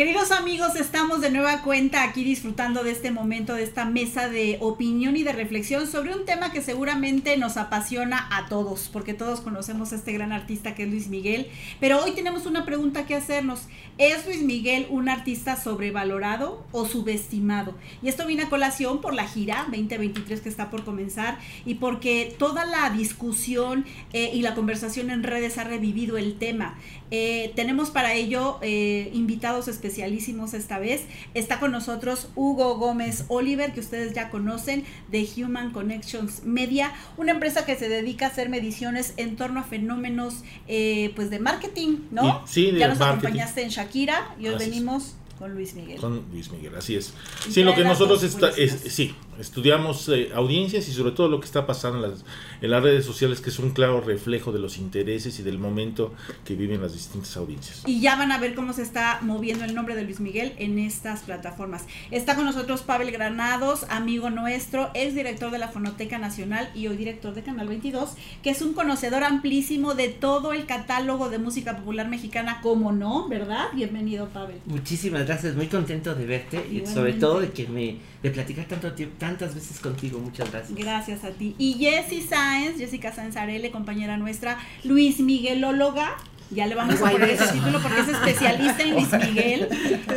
Queridos amigos, estamos de nueva cuenta aquí disfrutando de este momento, de esta mesa de opinión y de reflexión sobre un tema que seguramente nos apasiona a todos, porque todos conocemos a este gran artista que es Luis Miguel, pero hoy tenemos una pregunta que hacernos. ¿Es Luis Miguel un artista sobrevalorado o subestimado? Y esto viene a colación por la gira 2023 que está por comenzar y porque toda la discusión eh, y la conversación en redes ha revivido el tema. Eh, tenemos para ello eh, invitados especialísimos esta vez. Está con nosotros Hugo Gómez Oliver, que ustedes ya conocen, de Human Connections Media, una empresa que se dedica a hacer mediciones en torno a fenómenos eh, pues de marketing, ¿no? Sí, de ya nos marketing. acompañaste en Shakira y hoy venimos con Luis Miguel. Con Luis Miguel, así es. Sí, lo que nosotros está, es, sí, estudiamos eh, audiencias y sobre todo lo que está pasando en las, en las redes sociales, que es un claro reflejo de los intereses y del momento que viven las distintas audiencias. Y ya van a ver cómo se está moviendo el nombre de Luis Miguel en estas plataformas. Está con nosotros Pavel Granados, amigo nuestro, ex director de la Fonoteca Nacional y hoy director de Canal 22, que es un conocedor amplísimo de todo el catálogo de música popular mexicana, como no, ¿verdad? Bienvenido, Pavel. Muchísimas gracias, muy contento de verte y sobre todo de que me de platicar tanto tiempo, tantas veces contigo, muchas gracias. Gracias a ti. Y Jessie Sáenz, Jessica Sáenz Arele, compañera nuestra, Luis Miguelóloga. Ya le vamos a poner ese título porque es especialista en Luis Miguel,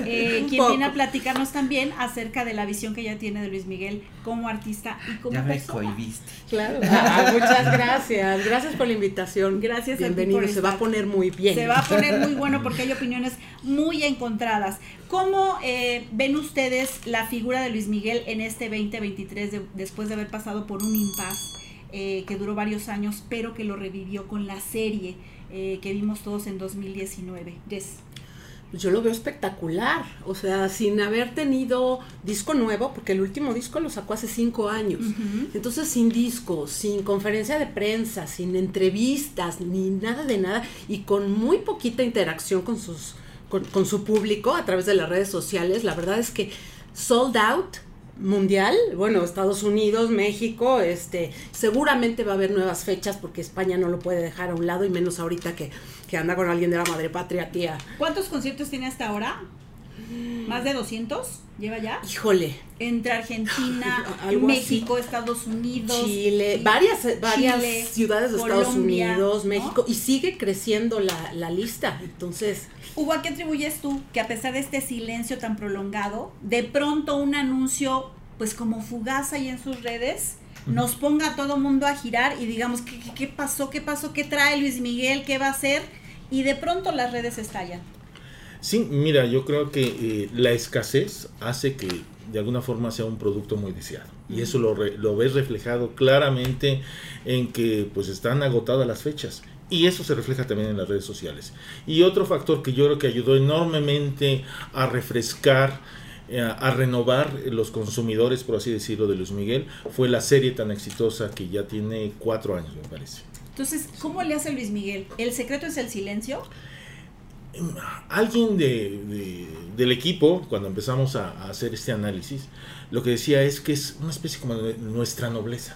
eh, quien poco. viene a platicarnos también acerca de la visión que ella tiene de Luis Miguel como artista y como Ya me persona. cohibiste. Claro. Ah, muchas gracias. Gracias por la invitación. Gracias a ti Bienvenido. por Se va a poner muy bien. Se va a poner muy bueno porque hay opiniones muy encontradas. ¿Cómo eh, ven ustedes la figura de Luis Miguel en este 2023 de- después de haber pasado por un impas eh, que duró varios años, pero que lo revivió con la serie eh, que vimos todos en 2019? Yes. Yo lo veo espectacular. O sea, sin haber tenido disco nuevo, porque el último disco lo sacó hace cinco años. Ujú. Entonces, sin disco, sin conferencia de prensa, sin entrevistas, ni nada de nada, y con muy poquita interacción con sus con, con su público a través de las redes sociales, la verdad es que sold out mundial, bueno, Estados Unidos, México, este, seguramente va a haber nuevas fechas porque España no lo puede dejar a un lado y menos ahorita que, que anda con alguien de la madre patria, tía. ¿Cuántos conciertos tiene hasta ahora? ¿Más de 200? ¿Lleva ya? Híjole, Entre Argentina, México, Estados Unidos. Chile, y- varias, varias Chile, ciudades de Estados Unidos, ¿no? México, y sigue creciendo la, la lista. Entonces, Hugo, ¿a qué atribuyes tú que a pesar de este silencio tan prolongado, de pronto un anuncio, pues como fugaz ahí en sus redes, nos ponga a todo mundo a girar y digamos, ¿qué, qué, qué pasó? ¿Qué pasó? ¿Qué trae Luis Miguel? ¿Qué va a hacer? Y de pronto las redes estallan. Sí, mira, yo creo que eh, la escasez hace que de alguna forma sea un producto muy deseado. Y eso lo, re- lo ves reflejado claramente en que pues están agotadas las fechas. Y eso se refleja también en las redes sociales. Y otro factor que yo creo que ayudó enormemente a refrescar, eh, a renovar los consumidores, por así decirlo, de Luis Miguel, fue la serie tan exitosa que ya tiene cuatro años, me parece. Entonces, ¿cómo le hace Luis Miguel? ¿El secreto es el silencio? Alguien de, de- del equipo, cuando empezamos a, a hacer este análisis, lo que decía es que es una especie como de nuestra nobleza.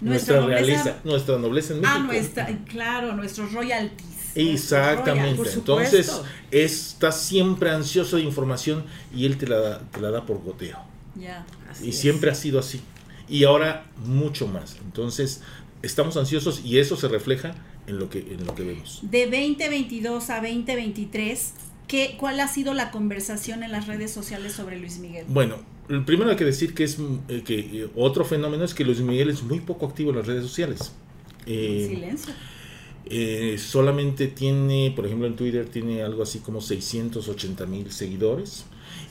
Nuestra, nobleza- realeza, nuestra nobleza en México. Ah, nuestra, claro, nuestros royalties. Exactamente. Entonces, está siempre ansioso de información y él te la, da- te la da por goteo. Y es. siempre ha sido así. Y ahora mucho más. Entonces, estamos ansiosos y eso se refleja en lo que, en lo que vemos. De 2022 a 2023, ¿qué, ¿cuál ha sido la conversación en las redes sociales sobre Luis Miguel? Bueno, primero hay que decir que es eh, que eh, otro fenómeno es que Luis Miguel es muy poco activo en las redes sociales. Eh, Silencio. eh, solamente tiene, por ejemplo, en Twitter tiene algo así como 680 mil seguidores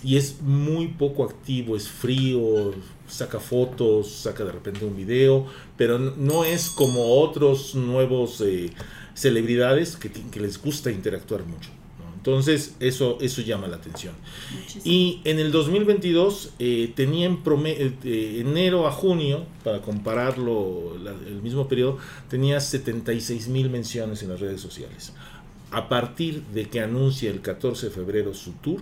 y es muy poco activo, es frío, saca fotos, saca de repente un video, pero no es como otros nuevos eh, celebridades que, les gusta interactuar mucho. ¿no? Entonces, eso, eso llama la atención. Muchísimo. Y en el 2022 eh, tenía en eh, de enero a junio, para compararlo, la- el mismo periodo, tenía 76 mil menciones en las redes sociales. A partir de que anuncia el 14 de febrero su tour,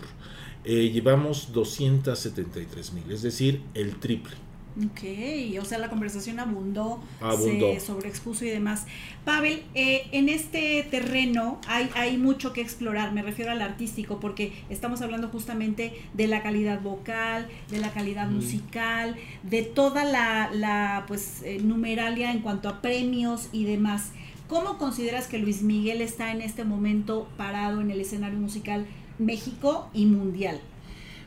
eh, llevamos 273 mil, es decir, el triple. Ok, o sea, la conversación abundó, Abundó. se sobreexpuso y demás. Pavel, eh, en este terreno hay, hay mucho que explorar, me refiero al artístico, porque estamos hablando justamente de la calidad vocal, de la calidad Mm. musical, de toda la, la pues, eh, numeralia en cuanto a premios y demás. ¿Cómo consideras que Luis Miguel está en este momento parado en el escenario musical México y mundial?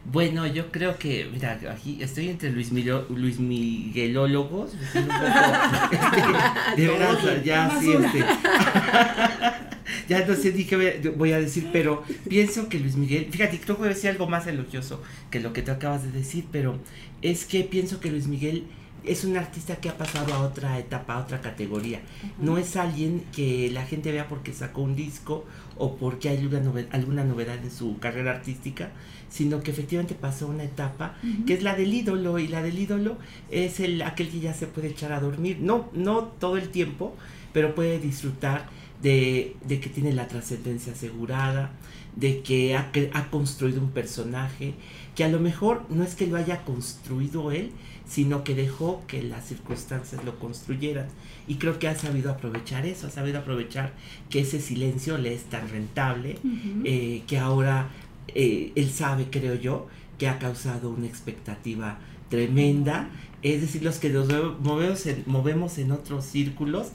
Bueno, yo creo que, mira, aquí estoy entre Luis, Milo, Luis Miguelólogos. poco, este, de verdad, ya sí, este. ya no sé ni qué voy- voy a decir, pero pienso que Luis Miguel, fíjate, creo que voy a decir algo más elogioso que lo que tú acabas de decir, pero es que pienso que Luis Miguel es un artista que ha pasado a otra etapa, a otra categoría. No es alguien que la gente vea porque sacó un disco o porque hay alguna, nove- alguna novedad en su carrera artística, sino que efectivamente pasó una etapa que es la del ídolo y la del ídolo es el aquel que ya se puede echar a dormir, no no todo el tiempo, pero puede disfrutar de, de que tiene la trascendencia asegurada, de que ha, cre- ha construido un personaje, que a lo mejor no es que lo haya construido él, sino que dejó que las circunstancias lo construyeran. Y creo que ha sabido aprovechar eso, ha sabido aprovechar que ese silencio le es tan rentable, eh, que ahora eh, él sabe, creo yo, que ha causado una expectativa tremenda. Es decir, los que nos move- movemos en, movemos en otros círculos,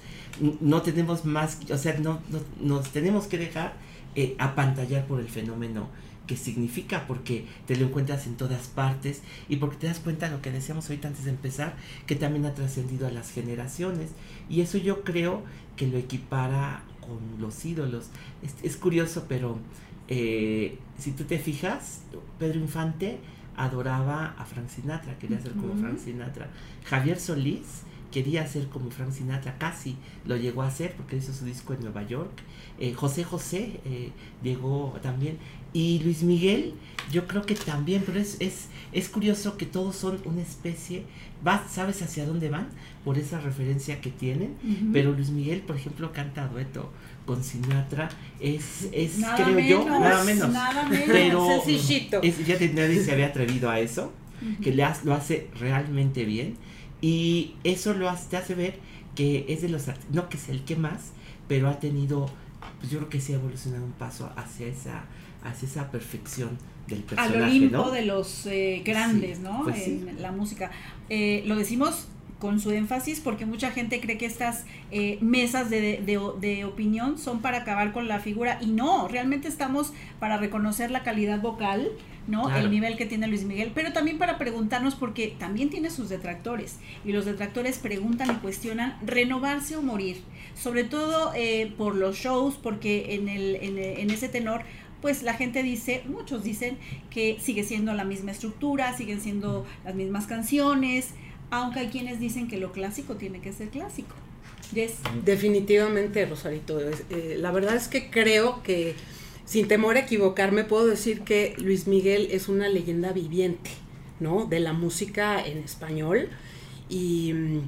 no tenemos más, o sea, no, no- nos tenemos que dejar eh, apantallar por el fenómeno que significa, porque te lo encuentras en todas partes y porque te das cuenta de lo que decíamos ahorita antes de empezar, que también ha trascendido a las generaciones. Y eso yo creo que lo equipara con los ídolos. Es, es curioso, pero eh, si tú te fijas, Pedro Infante adoraba a Frank Sinatra, quería ser como Ujú. Frank Sinatra. Javier Solís quería ser como Frank Sinatra, casi lo llegó a hacer porque hizo su disco en Nueva York. Eh, José José eh, llegó también. Y Luis Miguel, yo creo que también, pero es, es, es curioso que todos son una especie, vas, ¿sabes hacia dónde van? Por esa referencia que tienen. Ujú. Pero Luis Miguel, por ejemplo, canta dueto con Sinatra, es, es Nada creo yo, menos, nada menos. nada menos. Pero Sencillito. es, fíjate, nadie se había atrevido a eso, Ujú. que le has- lo hace realmente bien. Y eso lo hace, te hace ver que es de los artistas, no que es el que más, pero ha tenido, pues yo creo que sí ha evolucionado un paso hacia esa, hacia esa perfección del al personaje, Olimpo ¿no? de los eh, grandes, Sí, ¿no? pues sí. en la música. Eh, lo decimos con su énfasis porque mucha gente cree que estas eh, mesas de, de- de opinión son para acabar con la figura y no, realmente estamos para reconocer la calidad vocal, ¿no? Claro. El nivel que tiene Luis Miguel, pero también para preguntarnos porque también tiene sus detractores y los detractores preguntan y cuestionan renovarse o morir, sobre todo eh, por los shows, porque en, el, en, en ese tenor pues la gente dice, muchos dicen que sigue siendo la misma estructura, siguen siendo las mismas canciones, aunque hay quienes dicen que lo clásico tiene que ser clásico. Definitivamente, Rosarito. eh, la verdad es que creo que, sin temor a equivocarme, puedo decir que Luis Miguel es una leyenda viviente, ¿no? De la música en español. Y mm,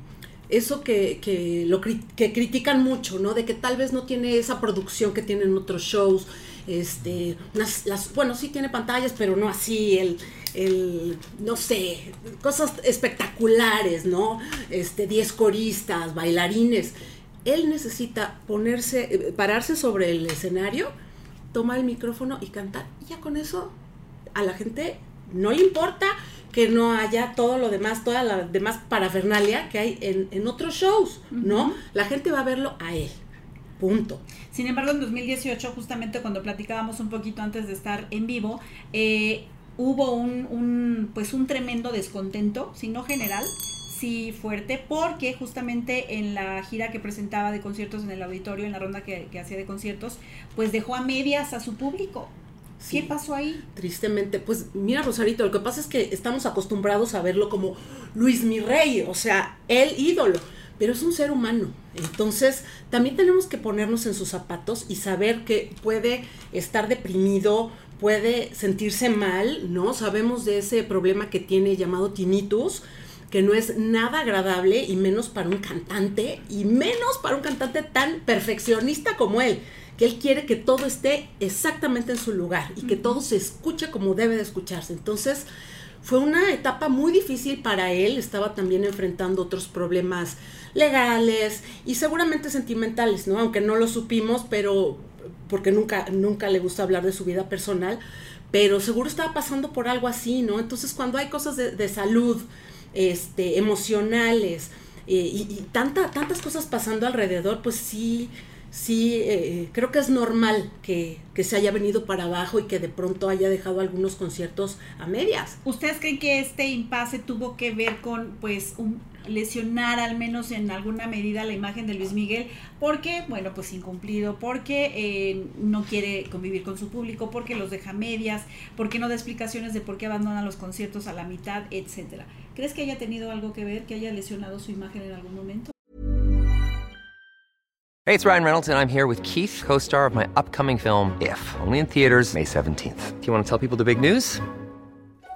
eso que, que, lo, que critican mucho, ¿no? De que tal vez no tiene esa producción que tienen otros shows. Este, unas- las, bueno, sí tiene pantallas, pero no así, el, el, no sé, cosas espectaculares, ¿no? Este, 10 coristas, bailarines. Él necesita ponerse, eh, pararse sobre el escenario, tomar el micrófono y cantar. Y ya con eso a la gente no le importa que no haya todo lo demás, toda la demás parafernalia que hay en, en otros shows, ¿no? La gente va a verlo a él. Punto. Sin embargo, en 2018, justamente cuando platicábamos un poquito antes de estar en vivo, eh, hubo un, un, pues un tremendo descontento, si no general, sí fuerte, porque justamente en la gira que presentaba de conciertos en el auditorio, en la ronda que, que hacía de conciertos, pues dejó a medias a su público. Sí. ¿Qué pasó ahí? Tristemente, pues mira Rosarito, lo que pasa es que estamos acostumbrados a verlo como Luis mi rey, o sea, el ídolo, pero es un ser humano. Entonces, también tenemos que ponernos en sus zapatos y saber que puede estar deprimido, puede sentirse mal, ¿no? Sabemos de ese problema que tiene llamado tinnitus, que no es nada agradable y menos para un cantante y menos para un cantante tan perfeccionista como él, que él quiere que todo esté exactamente en su lugar y que todo se escuche como debe de escucharse. Entonces, fue una etapa muy difícil para él, estaba también enfrentando otros problemas legales y seguramente sentimentales, ¿no? Aunque no lo supimos, pero porque nunca, nunca le gusta hablar de su vida personal, pero seguro estaba pasando por algo así, ¿no? Entonces cuando hay cosas de, salud, este, emocionales, eh, y, tanta, tantas cosas pasando alrededor, pues sí, sí, eh, creo que es normal que, que, se haya venido para abajo y que de pronto haya dejado algunos conciertos a medias. ¿Ustedes creen que este impasse tuvo que ver con, pues, un, lesionar al menos en alguna medida la imagen de Luis Miguel? Porque, bueno, pues incumplido, porque eh, no quiere convivir con su público, porque los deja medias, porque no da explicaciones de por qué abandona los conciertos a la mitad, etcétera. ¿Crees que haya tenido algo que ver, que haya lesionado su imagen en algún momento? Hey, it's Ryan Reynolds, and I'm here with Keith, co star of my upcoming film, If, only in theaters, May 17th. Do you want to tell people the big news?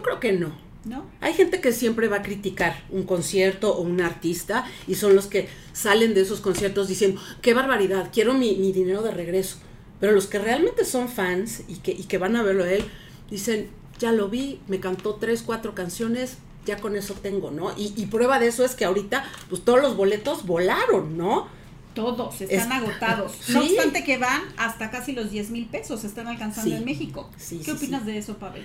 Yo creo que no. ¿No? Hay gente que siempre va a criticar un concierto o un artista y son los que salen de esos conciertos diciendo, qué barbaridad, quiero mi, dinero de regreso. Pero los que realmente son fans y que, y que van a verlo a él, dicen, ya lo vi, me cantó tres, cuatro canciones, ya con eso tengo, ¿no? Y, prueba de eso es que ahorita, pues todos los boletos volaron, ¿no? Todos están agotados. No obstante que van hasta casi los 10 mil pesos, se están alcanzando en México. ¿Qué opinas de eso, Pavel?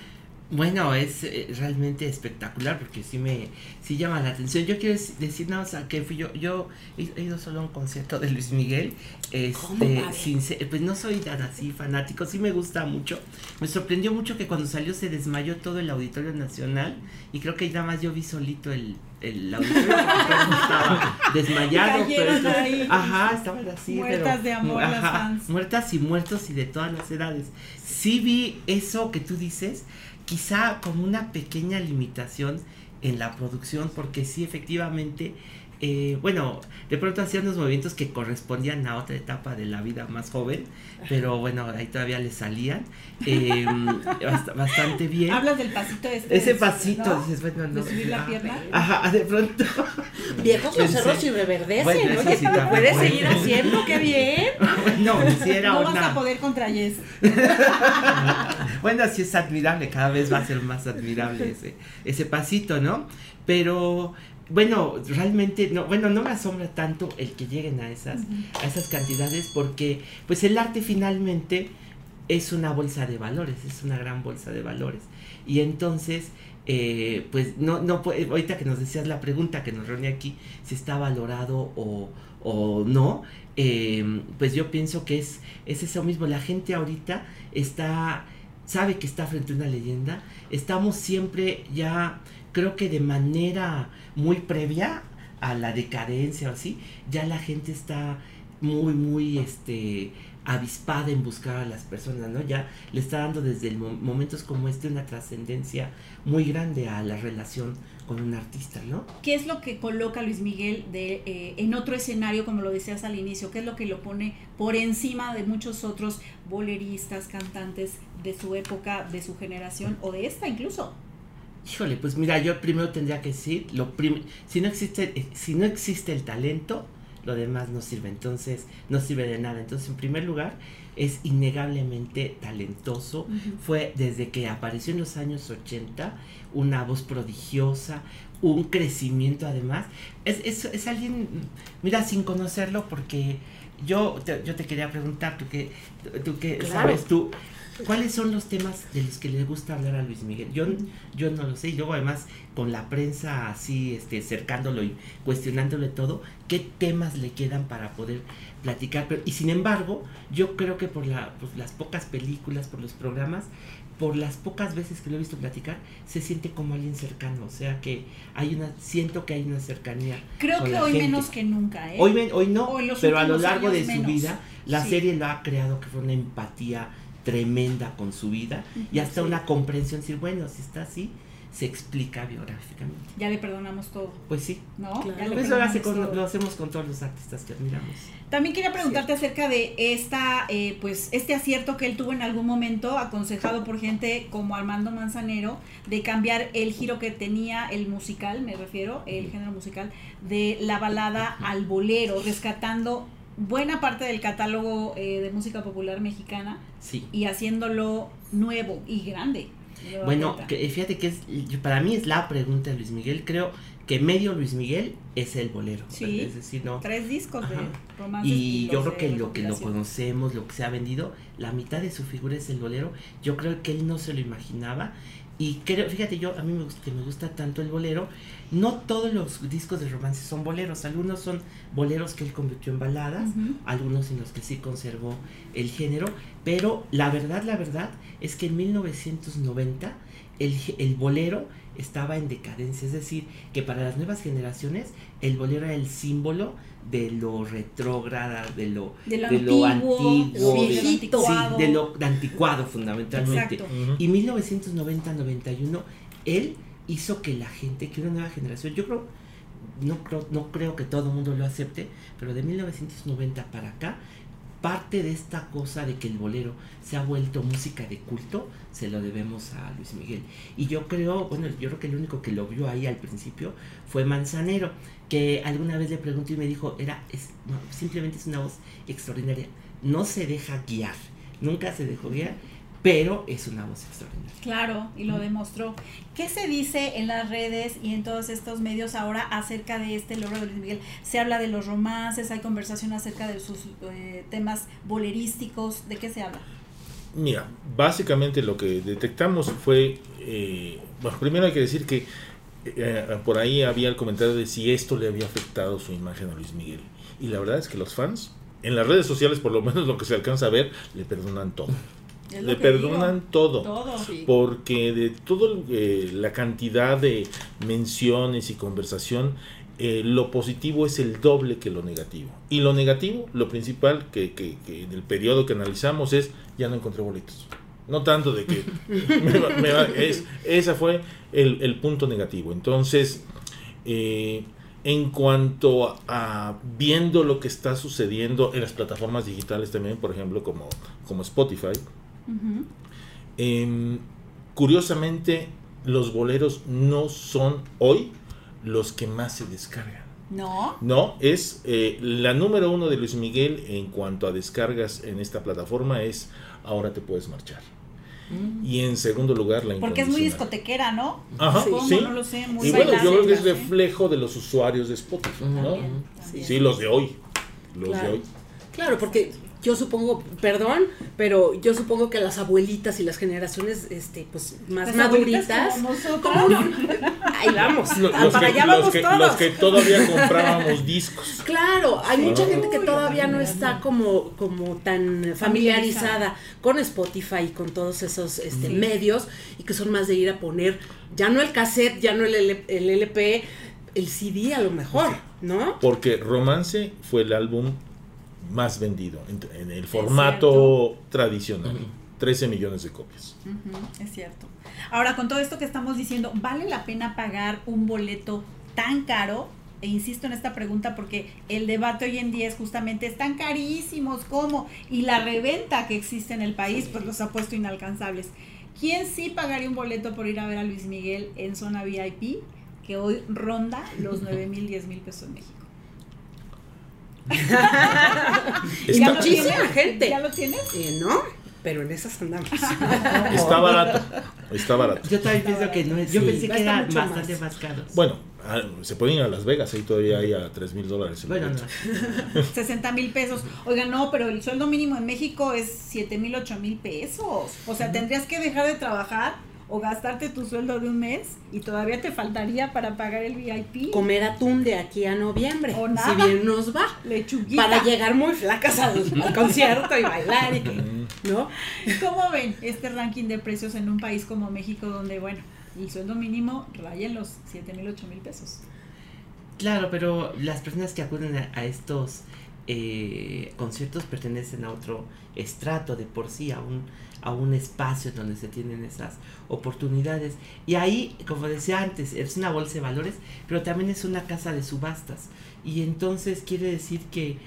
Bueno, es eh, realmente espectacular porque sí me sí llama la atención. Yo quiero decir nada más que fui yo yo he ido solo a un concierto de Luis Miguel. Este, sin pues no soy tan así fanático, sí me gusta mucho. Me sorprendió mucho que cuando salió se desmayó todo el Auditorio Nacional y creo que nada más yo vi solito el el auditorio estaba desmayado, pero ajá, estaban así, muertas de amor las fans. muertas y muertos y de todas las edades. Sí vi eso que tú dices quizá como una pequeña limitación en la producción, porque sí, efectivamente, eh, bueno, de pronto hacían unos movimientos que correspondían a otra etapa de la vida más joven, pero bueno, ahí todavía le salían eh, bastante bien. Hablas del pasito este. Ese pasito, dices, bueno, no. De subir la pierna. Ajá, de pronto. Viejos los cerros y reverdecen, bueno, Oye, sí lo puedes seguir haciendo, qué bien. no, si era no una... vas a poder contra Yes. bueno, sí es admirable, cada vez va a ser más admirable ese, ese pasito, ¿no? Pero bueno, realmente no, bueno, no me asombra tanto el que lleguen a esas, a esas cantidades porque pues el arte finalmente es una bolsa de valores, es una gran bolsa de valores. Y entonces, eh, pues no, no ahorita que nos decías la pregunta que nos reúne aquí, si está valorado o, o no, em, pues yo pienso que es, es eso mismo, la gente ahorita está, sabe que está frente a una leyenda, estamos siempre ya creo que de manera muy previa a la decadencia o así, ya la gente está muy, muy, este, avispada en buscar a las personas, ¿no? Ya le está dando desde momentos como este una trascendencia muy grande a la relación con un artista, ¿no? ¿Qué es lo que coloca Luis Miguel de, eh, en otro escenario, como lo decías al inicio? ¿Qué es lo que lo pone por encima de muchos otros boleristas, cantantes de su época, de su generación o de esta incluso? Híjole, pues mira, yo primero tendría que decir, lo si no existe, eh, si no existe el talento, lo demás no sirve, entonces no sirve de nada. Entonces, en primer lugar, es innegablemente talentoso. Fue desde que apareció en los años 80 una voz prodigiosa, un crecimiento además. Es, es, es alguien, mira, sin conocerlo, porque yo te, yo te quería preguntar, tú que, tú que Claro. sabes, tú, ¿cuáles son los temas de los que le gusta hablar a Luis Miguel? Yo, yo no lo sé, y luego además con la prensa así, este, cercándolo y cuestionándole todo, ¿qué temas le quedan para poder platicar? Pero, y sin embargo, yo creo que por la, pues, las pocas películas, por los programas, por las pocas veces que lo he visto platicar, se siente como alguien cercano, o sea que hay una, siento que hay una cercanía. Creo con que la hoy gente. menos que nunca, ¿eh? Hoy, hoy no, Hoy pero a lo largo de su vida, la Sí. serie lo ha creado que fue una empatía tremenda con su vida y hasta sí. una comprensión, decir, bueno, si está así, se explica biográficamente. Ya le perdonamos todo, Pues sí, ¿no? Claro. Ya le eso lo, hace perdonamos con- todo. lo hacemos con todos los artistas que admiramos. También quería preguntarte acerca de esta, eh, pues, este acierto que él tuvo en algún momento, aconsejado por gente como Armando Manzanero, de cambiar el giro que tenía el musical, me refiero, el género musical, de la balada al bolero, rescatando buena parte del catálogo eh, de música popular mexicana Sí. y haciéndolo nuevo y grande. Bueno, que, fíjate que es, yo- para mí es la pregunta de Luis Miguel. Creo que medio Luis Miguel es el bolero. Sí. Es decir, no. Tres discos de romances. Y yo los creo que lo que lo conocemos, lo que se ha vendido, la mitad de su figura es el bolero. Yo creo que él no se lo imaginaba. Y creo, fíjate, yo a mí me gusta, que me gusta tanto el bolero. No todos los discos de romance son boleros. Algunos son boleros que él convirtió en baladas, algunos en los que sí conservó el género. Pero la verdad, la verdad es que en 1990 el, el bolero estaba en decadencia. Es decir, que para las nuevas generaciones el bolero era el símbolo de lo retrógrada, de lo, De lo de lo antiguo, antiguo, sí, de, lo sí, anticuado. de lo anticuado fundamentalmente. Exacto. Y 1990-91, él hizo que la gente, que una nueva generación, yo creo, no creo, no creo que todo el mundo lo acepte, pero de 1990 para acá, parte de esta cosa de que el bolero se ha vuelto música de culto, se lo debemos a Luis Miguel. Y yo creo, bueno, yo creo que el único que lo vio ahí al principio fue Manzanero, que alguna vez le pregunté y me dijo, era, simplemente es una voz extraordinaria, no se deja guiar, nunca se dejó guiar, pero es una voz extraordinaria. Claro, y lo demostró. ¿Qué se dice en las redes y en todos estos medios ahora acerca de este logro de Luis Miguel? Se habla de los romances, hay conversación acerca de sus eh, temas bolerísticos, ¿de qué se habla? Mira, básicamente lo que detectamos fue, eh, bueno, primero hay que decir que eh, por ahí había el comentario de si esto le había afectado su imagen a Luis Miguel. Y la verdad es que los fans, en las redes sociales por lo menos lo que se alcanza a ver, le perdonan todo. Le perdonan digo. todo. Todo. Sí. Porque de toda la cantidad de menciones y conversación, eh, lo positivo es el doble que lo negativo. Y lo negativo, lo principal que, que, que en el periodo que analizamos es, ya no encontré boletos. No tanto de que... me va- me va- es, esa fue el, el punto negativo. Entonces, eh, en cuanto a viendo lo que está sucediendo en las plataformas digitales también, por ejemplo, como, como Spotify, Em, curiosamente, los boleros no son hoy los que más se descargan. No. No, es eh, la número uno de Luis Miguel en cuanto a descargas en esta plataforma es Ahora te puedes marchar. Y en segundo lugar, la Porque es muy discotequera, ¿no? Ajá, Supongo, sí. no lo sé, muy Y bueno, yo creo que es ¿sí? reflejo de los usuarios de Spotify, ¿no? También, también. Sí, los de hoy. Los Claro. de hoy. Claro, porque yo supongo, perdón, pero yo supongo que las abuelitas y las generaciones, este, pues más Las maduritas. como nosotros. ¿Cómo no? Ahí vamos. Los, los para que, allá los vamos que- todos. los que todavía comprábamos discos. Claro, hay mucha gente que todavía no está como, como tan familiarizada con Spotify y con todos esos este, medios y que son más de ir a poner ya no el cassette, ya no el, L- el LP, el CD a lo mejor, ¿no? Porque Romance fue el álbum más vendido en, en el formato tradicional. 13 millones de copias. Es cierto. Ahora, con todo esto que estamos diciendo, ¿vale la pena pagar un boleto tan caro? E insisto en esta pregunta porque el debate hoy en día es justamente, están carísimos, ¿cómo? Y la reventa que existe en el país, pues los ha puesto inalcanzables. ¿Quién sí pagaría un boleto por ir a ver a Luis Miguel en zona VIP? Que hoy ronda los 9 mil, 10 mil pesos en México. Está, lo muchísima tienes? gente. ¿Ya lo tienes? Eh, no, pero en esas andamos. está barato. Está barato. Yo también pienso que no es. Yo Sí, pensé que era bastante más. más, caros. Bueno, ah, se pueden ir a Las Vegas, ahí todavía hay a 3 mil dólares. Bueno, no. 60 mil pesos. Oiga, no, pero el sueldo mínimo en México es 7 mil, 8 mil pesos. O sea, tendrías que dejar de trabajar o gastarte tu sueldo de un mes y todavía te faltaría para pagar el VIP. Comer atún de aquí a noviembre. O Si nada. bien nos va. Lechuguita. Para llegar muy flacas al, al concierto y bailar. Y, ¿No? ¿Cómo ven este ranking de precios en un país como México donde, bueno, el sueldo mínimo raya en los 7 mil, 8 mil pesos? Claro, pero las personas que acuden a, a estos eh, conciertos pertenecen a otro estrato de por sí, a un, a un espacio donde se tienen esas oportunidades. Y ahí, como decía antes, es una bolsa de valores, pero también es una casa de subastas. Y entonces quiere decir que,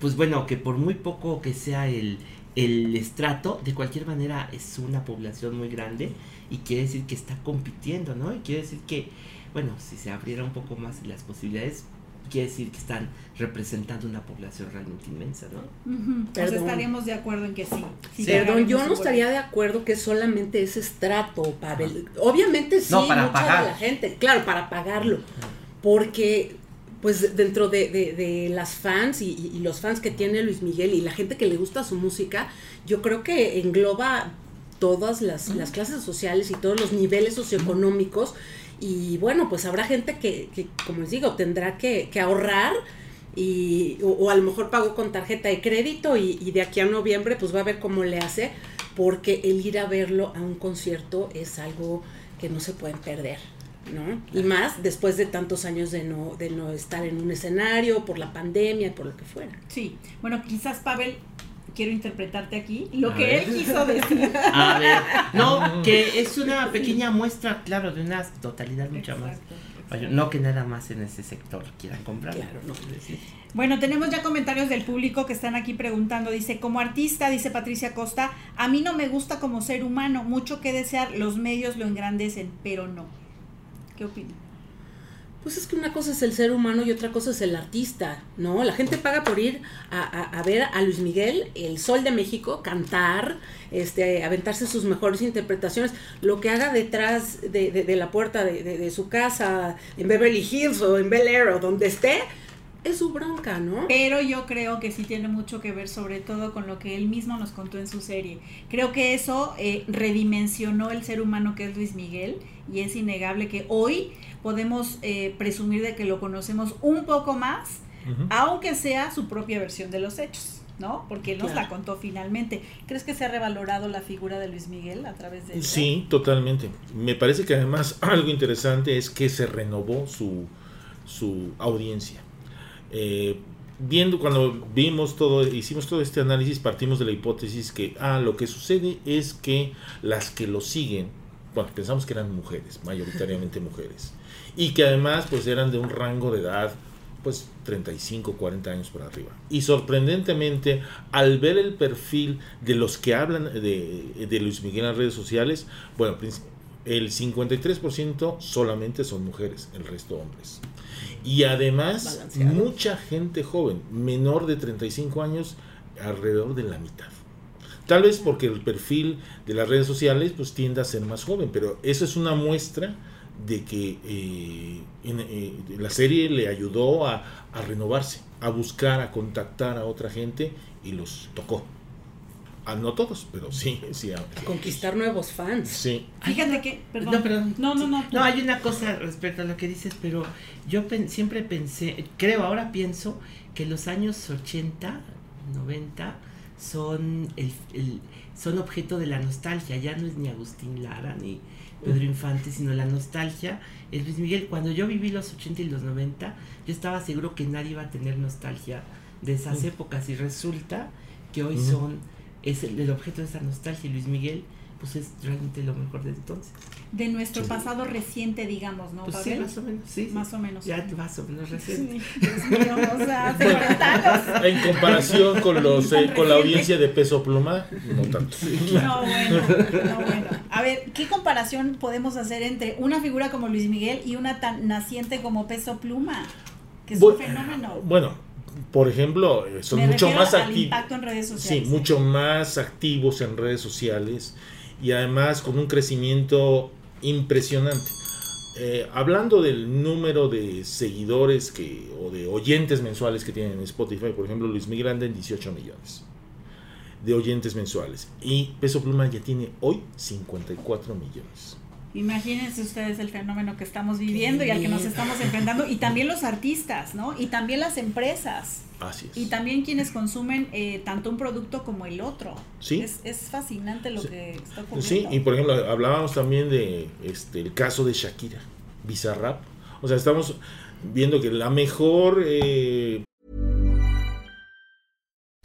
pues bueno, que por muy poco que sea el, el estrato, de cualquier manera es una población muy grande y quiere decir que está compitiendo, ¿no? Y quiere decir que, bueno, si se abriera un poco más las posibilidades, quiere decir que están representando una población realmente inmensa, ¿no? Sea, Perdón. estaríamos de acuerdo en que sí. sí Perdón, yo no estaría de acuerdo que solamente ese estrato, Pavel. Obviamente sí, No, para mucha pagar. de la gente, claro, para pagarlo. Porque, pues, dentro de, de- de las fans y, y- y los fans que tiene Luis Miguel y la gente que le gusta su música, yo creo que engloba todas las, las clases sociales y todos los niveles socioeconómicos. Y bueno, pues habrá gente que, que como les digo, tendrá que, que ahorrar y, o, o a lo mejor pagó con tarjeta de crédito y, y de aquí a noviembre pues va a ver cómo le hace, porque el ir a verlo a un concierto es algo que no se pueden perder. ¿no? Y más después de tantos años de no, de no estar en un escenario, por la pandemia, por lo que fuera. Sí, bueno, quizás Pavel, quiero interpretarte aquí, lo A que ver. él quiso decir. A ver, no, que es una pequeña muestra, claro, de una totalidad mucho más. Exacto, Vaya, No que nada más en ese sector quieran comprar. Claro, no. Bueno, tenemos ya comentarios del público que están aquí preguntando. Dice, como artista, dice Patricia Costa, a mí no me gusta como ser humano, mucho que desear, los medios lo engrandecen, pero no. ¿Qué opinan? Pues es que una cosa es el ser humano y otra cosa es el artista, ¿no? La gente paga por ir a, ver a Luis Miguel, el Sol de México, cantar, este, aventarse sus mejores interpretaciones, lo que haga detrás de, la puerta de su casa, en Beverly Hills o en Bel Air o donde esté, es su bronca, ¿no? Pero yo creo que sí tiene mucho que ver sobre todo con lo que él mismo nos contó en su serie. Creo que eso eh, redimensionó el ser humano que es Luis Miguel y es innegable que hoy podemos eh, presumir de que lo conocemos un poco más, aunque sea su propia versión de los hechos, ¿no? Porque él nos Claro. la contó finalmente. ¿Crees que se ha revalorado la figura de Luis Miguel a través de esto? Sí, totalmente. Me parece que además algo interesante es que se renovó su, su audiencia. Eh, viendo cuando vimos todo, hicimos todo este análisis, partimos de la hipótesis que, ah, lo que sucede es que las que lo siguen, bueno, pensamos que eran mujeres, mayoritariamente mujeres, y que además pues eran de un rango de edad pues 35, 40 años por arriba. Y sorprendentemente, al ver el perfil de los que hablan de, de Luis Miguel en las redes sociales, bueno, princi- el 53% solamente son mujeres, el resto hombres. Y además, Balanceado. mucha gente joven, menor de 35 años, alrededor de la mitad. Tal vez porque el perfil de las redes sociales pues tiende a ser más joven, pero eso es una muestra de que eh, en, eh, la serie le ayudó a, a renovarse, a buscar, a contactar a otra gente y los tocó. A no todos, pero sí, sí. a- Conquistar nuevos fans. Sí. Fíjate que, perdón. No, perdón. No, no, no. No, hay una cosa respecto a lo que dices, pero yo pen- siempre pensé, creo, ahora pienso que los años 80, 90 son, el, el- son objeto de la nostalgia. Ya no es ni Agustín Lara ni Pedro Infante, sino la nostalgia. Es Luis Miguel, cuando yo viví los 80 y los 90, yo estaba seguro que nadie iba a tener nostalgia de esas épocas y resulta que hoy son, es el, el objeto de esa nostalgia. Luis Miguel pues es realmente lo mejor de entonces. De nuestro pasado reciente, digamos, ¿no? Pues sí, más o menos, sí. sí. Más o menos. Ya más o menos reciente. Sí, Dios mío, o sea, hace 40 años. En comparación con los eh, con la audiencia de peso pluma, no tanto. No, bueno, no, bueno. A ver, ¿qué comparación podemos hacer entre una figura como Luis Miguel y una tan naciente como Peso Pluma? Que es un fenómeno. Bueno, por ejemplo, eh, son Me mucho más activos. impacto en redes Sí, sociales. mucho más activos en redes sociales y además con un crecimiento impresionante. Eh, hablando del número de seguidores que o de oyentes mensuales que tienen en Spotify, por ejemplo, Luis Miguel anda en 18 millones de oyentes mensuales y Peso Pluma ya tiene hoy 54 millones. Imagínense ustedes el fenómeno que estamos viviendo y al que nos estamos enfrentando, y también los artistas, ¿no? Y también las empresas, Así es. y también quienes consumen eh, tanto un producto como el otro. Sí. Es, es fascinante lo Sí. que está Pues sí, ocurriendo. y por ejemplo, hablábamos también de este el caso de Shakira, Bizarrap. O sea, estamos viendo que la mejor eh,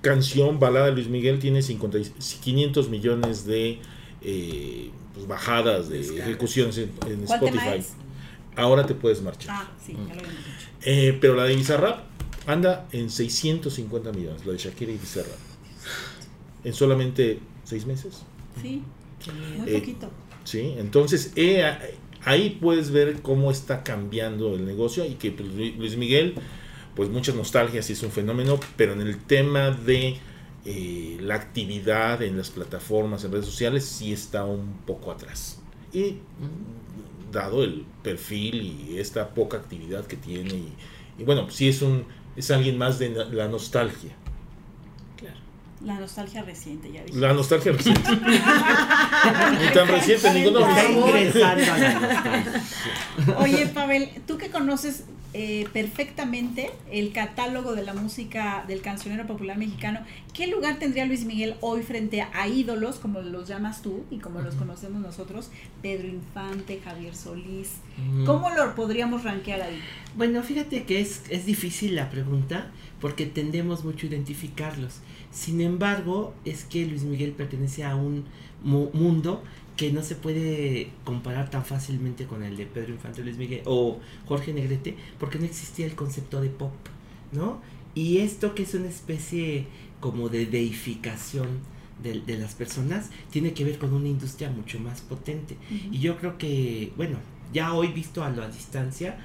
Canción balada de Luis Miguel tiene 50, y- 500 millones de eh, pues, bajadas, de ejecuciones en, en ¿Cuál tema Spotify. Ahora te puedes marchar. Ah, sí, ya lo. Eh, pero la de Bizarrap anda en 650 millones, la de Shakira y Bizarrap. En solamente 6 meses. Sí, muy Eh, poquito. Sí, entonces eh, ahí puedes ver cómo está cambiando el negocio y que pues, Lu- Luis Miguel, pues muchas nostalgias y es un fenómeno, pero en el tema de eh, la actividad en las plataformas, en redes sociales, sí está un poco atrás. Y dado el perfil y esta poca actividad que tiene, y, y bueno, sí es un es alguien más de la nostalgia. La nostalgia reciente, ya dije. La nostalgia reciente. Ni tan reciente, ninguno. Oye, Pavel, tú que conoces eh, perfectamente el catálogo de la música del cancionero popular mexicano, ¿qué lugar tendría Luis Miguel hoy frente a ídolos, como los llamas tú y como los conocemos nosotros, Pedro Infante, Javier Solís? ¿Cómo lo podríamos rankear ahí? Bueno, fíjate que es, es difícil la pregunta porque tendemos mucho a identificarlos. Sin embargo, es que Luis Miguel pertenece a un mu- mundo que no se puede comparar tan fácilmente con el de Pedro Infante Luis Miguel o Jorge Negrete porque no existía el concepto de pop, ¿no? Y esto que es una especie como de deificación de, de las personas tiene que ver con una industria mucho más potente. Y yo creo que, bueno, ya hoy visto a la distancia,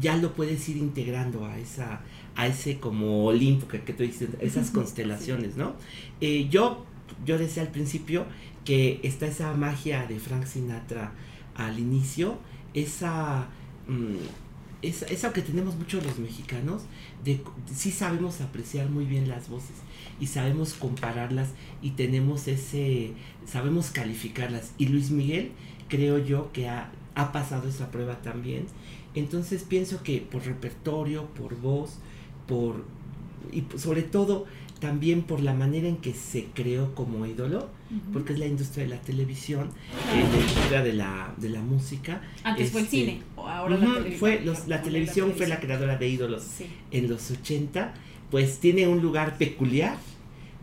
ya lo puedes ir integrando a esa a ese como Olimpo que, que tú dices, esas constelaciones, ¿no? Eh, yo, yo decía al principio que está esa magia de Frank Sinatra al inicio, esa, mm, esa, esa que tenemos muchos los mexicanos, de, sí sabemos apreciar muy bien las voces y sabemos compararlas y tenemos ese, sabemos calificarlas. Y Luis Miguel creo yo que ha, ha pasado esa prueba también. Entonces pienso que por repertorio, por voz, por y sobre todo también por la manera en que se creó como ídolo, porque es la industria de la televisión, eh, la industria de la, de la música. Antes fue el este, cine, o ahora la ujú, televisión. Fue los- la televisión fue la creadora de ídolos Sí. en los 80, pues tiene un lugar peculiar,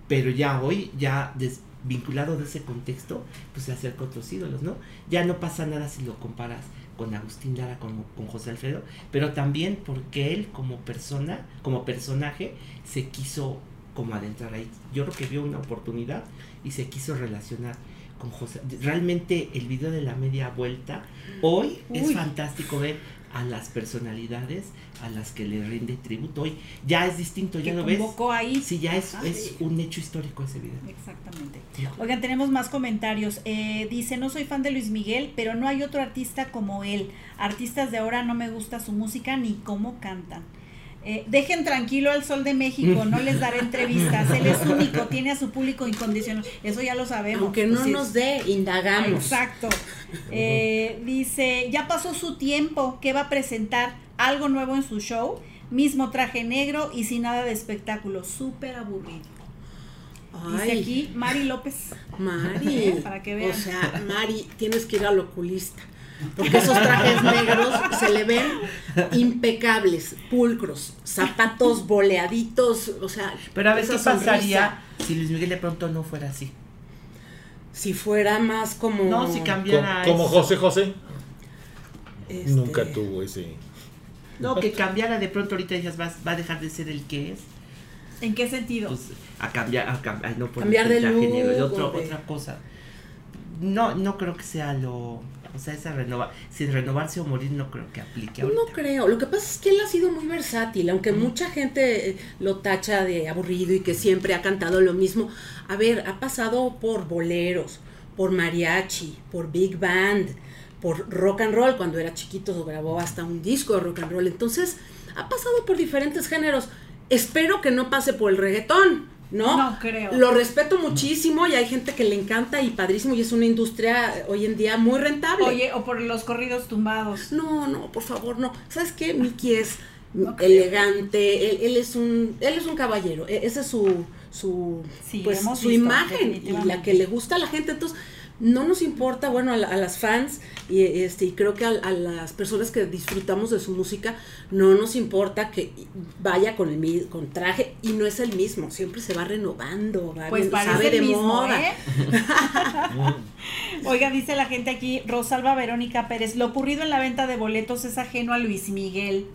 pero ya hoy, ya desvinculado de ese contexto, pues se acerca a otros ídolos, ¿no? Ya no pasa nada si lo comparas con Agustín Lara, con, con José Alfredo, pero también porque él como persona, como personaje, se quiso como adentrar ahí. Yo creo que vio una oportunidad y se quiso relacionar con José. Realmente el video de la media vuelta, hoy es fantástico ver a las personalidades a las que le rinde tributo. Hoy ya es distinto, ya lo ves. ahí. Sí, ya es, Ajá. es un hecho histórico ese video. Exactamente. Oigan, tenemos más comentarios. Eh, dice, no soy fan de Luis Miguel, pero no hay otro artista como él. Artistas de ahora no me gusta su música ni cómo cantan. Eh, dejen tranquilo al Sol de México, no les daré entrevistas. Él es único, tiene a su público incondicional. Eso ya lo sabemos. Aunque no Pues nos dé, indagamos. Exacto. Eh, dice, ya pasó su tiempo, ¿qué va a presentar? Algo nuevo en su show, mismo traje negro y sin nada de espectáculo, súper aburrido. Dice Ay, aquí Mari López. Mari. Para que vean. O sea, Mari, tienes que ir al oculista. Porque esos trajes negros se le ven impecables, pulcros, zapatos boleaditos, o sea. Pero a sonrisa. pasaría si Luis Miguel de pronto no fuera así. Si fuera más como. No, si cambiara. como. José José, este, nunca tuvo ese. No, que cambiara de pronto ahorita dices, va, va a dejar de ser el que es. ¿En qué sentido? Pues a cambiar, a cam- ay, no por Cambiar de look, otro- otra cosa. No, no creo que sea lo. O sea, esa renova, si renovarse o morir no creo que aplique ahorita. No creo. Lo que pasa es que él ha sido muy versátil, aunque mucha gente eh, lo tacha de aburrido y que siempre ha cantado lo mismo. A ver, ha pasado por boleros, por mariachi, por big band, por rock and roll. Cuando era chiquito grabó hasta un disco de rock and roll. Entonces, ha pasado por diferentes géneros. Espero que no pase por el reggaetón. ¿No? No creo. Lo respeto muchísimo y hay gente que le encanta y padrísimo y es una industria eh, hoy en día muy rentable. Oye, o por los corridos tumbados. No, no, por favor, no. ¿Sabes qué? Mickey es No elegante, él, él es un él es un caballero, e- esa es su su Sí, pues su imagen y la que le gusta a la gente, entonces no nos importa, bueno, a, la- a las fans y este y creo que a, a las personas que disfrutamos de su música no nos importa que vaya con el con traje y no es el mismo, siempre se va renovando, va Pues sabe de mismo, moda. ¿eh? Oiga, dice la gente aquí, Rosalba Verónica Pérez, lo ocurrido en la venta de boletos es ajeno a Luis Miguel.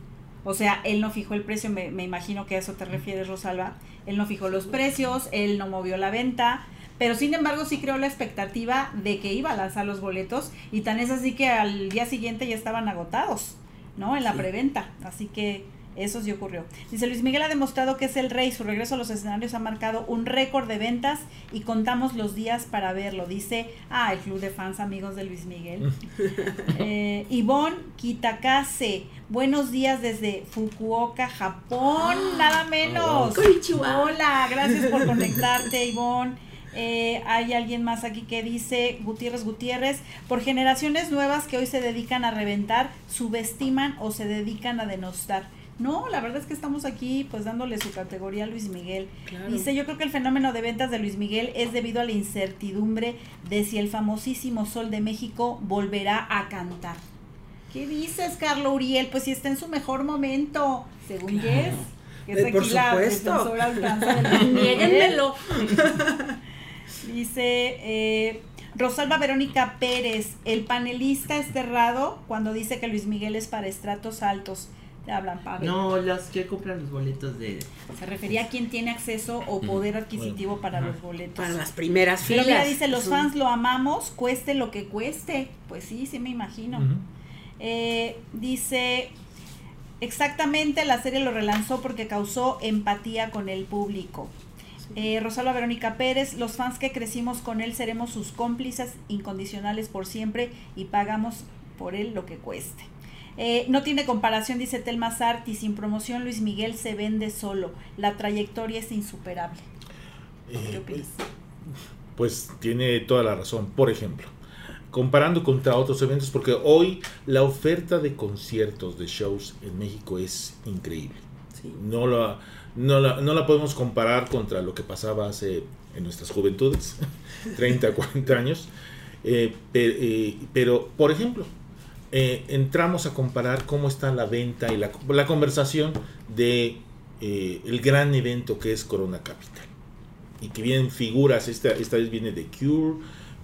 O sea, él no fijó el precio, me, me imagino que a eso te refieres, Rosalba. Él no fijó los precios, él no movió la venta, pero sin embargo sí creó la expectativa de que iba a lanzar los boletos y tan es así que al día siguiente ya estaban agotados, ¿no? En la preventa. Así que eso sí ocurrió. Dice Luis Miguel ha demostrado que es el rey. Su regreso a los escenarios ha marcado un récord de ventas y contamos los días para verlo. Dice, ah, el club de fans amigos de Luis Miguel. eh, Ivonne Kitakase, buenos días desde Fukuoka, Japón, nada menos. Hola, gracias por conectarte, Ivonne. Eh, hay alguien más aquí que dice, Gutiérrez Gutiérrez, por generaciones nuevas que hoy se dedican a reventar, subestiman o se dedican a denostar. No, la verdad es que estamos aquí pues dándole su categoría a Luis Miguel. Claro. Dice, yo creo que el fenómeno de ventas de Luis Miguel es debido a la incertidumbre de si el famosísimo Sol de México volverá a cantar. ¿Qué dices, Carlo Uriel? Pues si está en su mejor momento, según Yes. Que es Eh, aquí por la supuesto. defensora. Niéguenmelo. Dice eh, Rosalba Verónica Pérez, el panelista es cerrado cuando dice que Luis Miguel es para estratos altos. Te hablan, Pavel. No, los que compran los boletos de. Se refería a quien tiene acceso o poder adquisitivo para los boletos. Para las primeras Pero filas. mira, dice, los fans lo amamos, cueste lo que cueste. Pues sí, sí me imagino. Eh, dice, exactamente la serie lo relanzó porque causó empatía con el público. Eh, Rosalba Verónica Pérez, los fans que crecimos con él seremos sus cómplices incondicionales por siempre y pagamos por él lo que cueste. Eh, no tiene comparación, dice Telma Sarti, sin promoción Luis Miguel se vende solo, la trayectoria es insuperable. ¿Qué Eh, opinas? pues tiene toda la razón. Por ejemplo, comparando contra otros eventos, porque hoy la oferta de conciertos, de shows en México es increíble. Sí. No la, no, la, no la podemos comparar contra lo que pasaba hace en nuestras juventudes, 30, 40 años. Eh, eh, pero, por ejemplo, eh, entramos a comparar cómo está la venta y la, la conversación de el gran evento que es Corona Capital y que vienen figuras, esta, esta vez viene The Cure,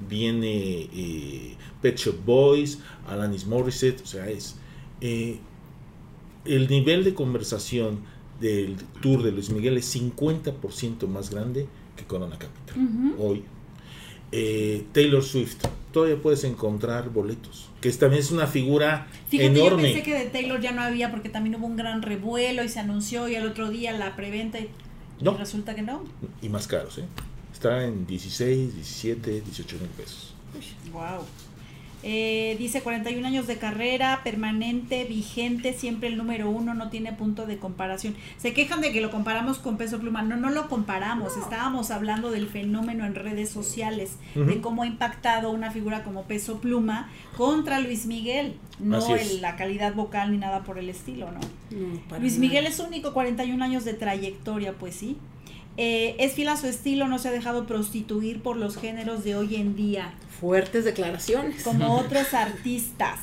viene Pet Shop Boys, Alanis Morissette, o sea, es el nivel de conversación del tour de Luis Miguel es 50% más grande que Corona Capital. Hoy. Eh, Taylor Swift. Todavía puedes encontrar boletos. Que también es una figura Fíjate, yo enorme. pensé que de Taylor ya no había porque también hubo un gran revuelo y se anunció y al otro día la preventa y, y No. resulta que no. Y más caros, ¿eh? Está en 16, 17, 18 mil pesos. Wow. Eh, dice 41 años de carrera, permanente, vigente, siempre el número uno, no tiene punto de comparación. Se quejan de que lo comparamos con Peso Pluma. No, no lo comparamos. Estábamos hablando del fenómeno en redes sociales, de cómo ha impactado una figura como Peso Pluma contra Luis Miguel. No el- la calidad vocal ni nada por el estilo, ¿no? Luis nada. Miguel es único, 41 años de trayectoria, pues sí. Eh, es fiel a su estilo, no se ha dejado prostituir por los géneros de hoy en día, Fuertes declaraciones. como otros artistas.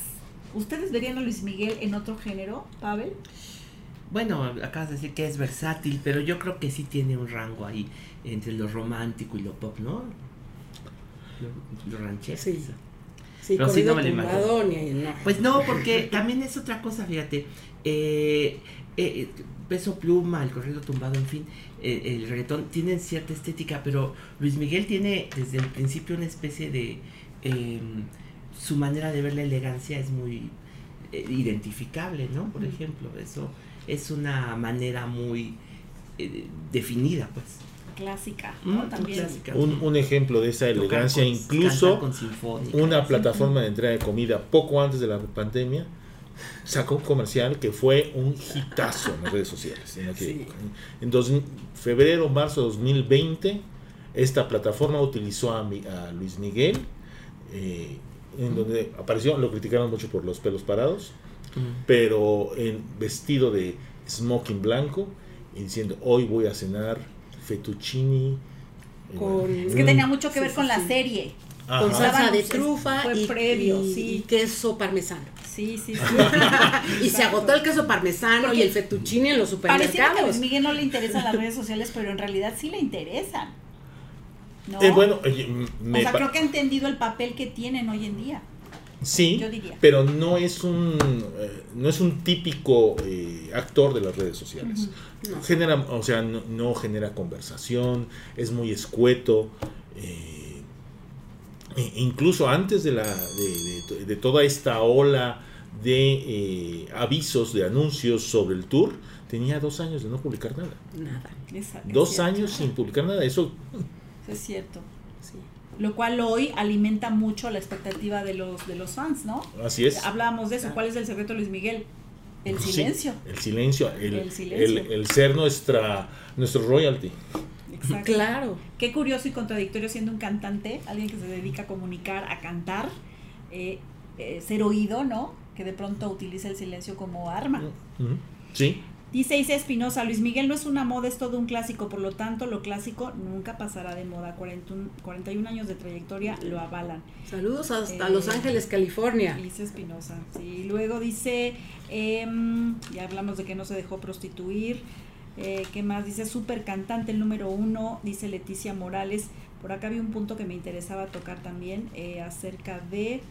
¿Ustedes verían a Luis Miguel en otro género, Pavel? Bueno, acabas de decir que es versátil, pero yo creo que sí tiene un rango ahí entre lo romántico y lo pop, ¿no? Lo, lo ranchero. Sí. Sí, Pero sí, no me lo tumbado, ni- no. Pues no, porque también es otra cosa, fíjate. Eh, eh, Peso Pluma, el corrido tumbado, en fin, eh, el reggaetón tienen cierta estética, pero Luis Miguel tiene desde el principio una especie de... eh, su manera de ver la elegancia es muy eh, identificable, ¿no? Por ejemplo, eso es una manera muy eh, definida, pues. Clásica, Mm, ¿no? También. clásica. Un, un ejemplo de esa elegancia, con- incluso con sinfónica. una plataforma de entrega de comida poco antes de la pandemia sacó un comercial que fue un hitazo en las redes sociales. si no. En dos- febrero, marzo de 2020, esta plataforma utilizó a, mi- a Luis Miguel, eh, en donde apareció, lo criticaron mucho por los pelos parados, pero en vestido de smoking blanco y diciendo hoy voy a cenar fettuccini Con- bueno, Es que tenía mucho que ver Sí, con sí, la sí. serie. ajá. Con salsa de trufa fue y, previo, y- sí. y queso parmesano. Sí, sí, sí. y se agotó el queso parmesano Porque y el fettuccine en los Pareciera que a supermercados. Luis Miguel no le interesan las redes sociales, pero en realidad sí le interesan. ¿No? Eh, bueno, o sea, creo que ha entendido el papel que tienen hoy en día. sí, yo diría. pero no es un eh, no es un típico eh, actor de las redes sociales. No. Genera, o sea, no, no genera conversación, es muy escueto. eh, incluso antes de la de, de- de toda esta ola de eh, avisos, de anuncios sobre el tour, tenía dos años de no publicar nada. Nada. Es- es Dos cierto. años sin publicar nada. Eso Es cierto. Sí. Lo cual hoy alimenta mucho la expectativa de los, de los fans, ¿no? así es. Hablábamos de eso. ¿Cuál es el secreto Luis Miguel? El Sí, silencio. el silencio, el, El silencio. el- el ser nuestra nuestro royalty. Exacto. Claro. Qué curioso y contradictorio siendo un cantante, alguien que se dedica a comunicar, a cantar, eh, eh, ser oído, ¿no? Que de pronto utiliza el silencio como arma. Ujú. Sí, Dice Isa Espinosa, Luis Miguel no es una moda, es todo un clásico, por lo tanto lo clásico nunca pasará de moda. 41, 41 años de trayectoria lo avalan. Saludos hasta Eh, Los Ángeles, California. Isa Espinosa, sí. Luego dice, em, ya hablamos de que no se dejó prostituir. Eh, ¿Qué más? Dice, super cantante, el número uno, dice Leticia Morales. Por acá había un punto que me interesaba tocar también eh, acerca de,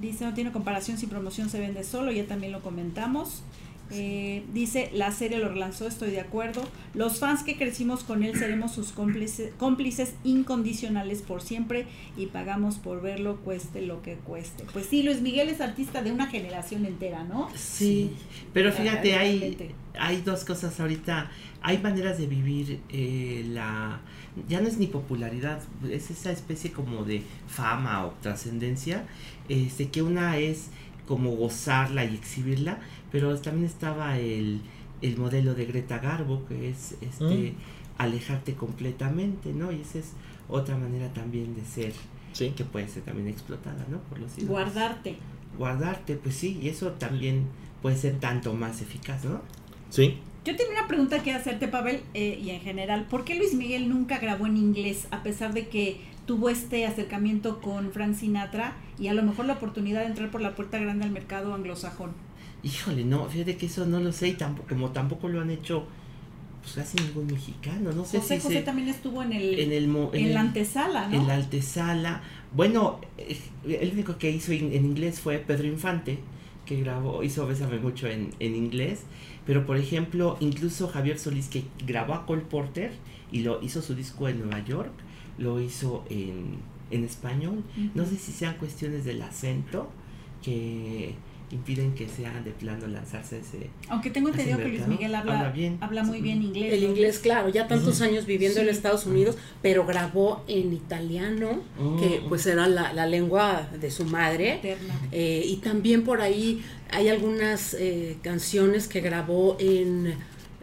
dice, no tiene comparación si promoción se vende solo, ya también lo comentamos. Eh, dice, la serie lo relanzó, estoy de acuerdo. Los fans que crecimos con él seremos sus cómplices, cómplices incondicionales por siempre y pagamos por verlo, cueste lo que cueste. Pues sí, Luis Miguel es artista de una generación entera, ¿no? Sí, pero fíjate, hay, hay dos cosas ahorita. Hay maneras de vivir eh, la... Ya no es ni popularidad, es esa especie como de fama o trascendencia, este, que una es como gozarla y exhibirla, pero también estaba el, el modelo de Greta Garbo, que es este Mm. alejarte completamente, ¿no? Y esa es otra manera también de ser, sí. que puede ser también explotada, ¿no? Por los ídolos Guardarte. guardarte, pues sí, y eso también puede ser tanto más eficaz, ¿no? Sí. Yo tengo una pregunta que hacerte, Pavel, eh, y en general, ¿por qué Luis Miguel nunca grabó en inglés a pesar de que tuvo este acercamiento con Frank Sinatra y a lo mejor la oportunidad de entrar por la puerta grande al mercado anglosajón? Híjole, no, fíjate que eso no lo sé y tampoco, como tampoco lo han hecho pues casi ningún mexicano, no sé José si José se- también estuvo en el, en el en el- la antesala, ¿no? en la antesala. Bueno, eh, el único que hizo en, en inglés fue Pedro Infante, que grabó, hizo Bésame mucho en, en inglés, pero por ejemplo, incluso Javier Solís que grabó a Cole Porter y lo hizo su disco en Nueva York, lo hizo en, en español. No sé si sean cuestiones del acento que impiden que sea de plano lanzarse ese. Aunque tengo entendido que Luis. Miguel habla, Habla habla, bien. muy bien inglés. El inglés, claro, ya tantos años viviendo en. Estados Unidos, pero grabó en italiano, que Oh. pues era la, la lengua de su madre. Eh, y también por ahí hay algunas eh, canciones que grabó en,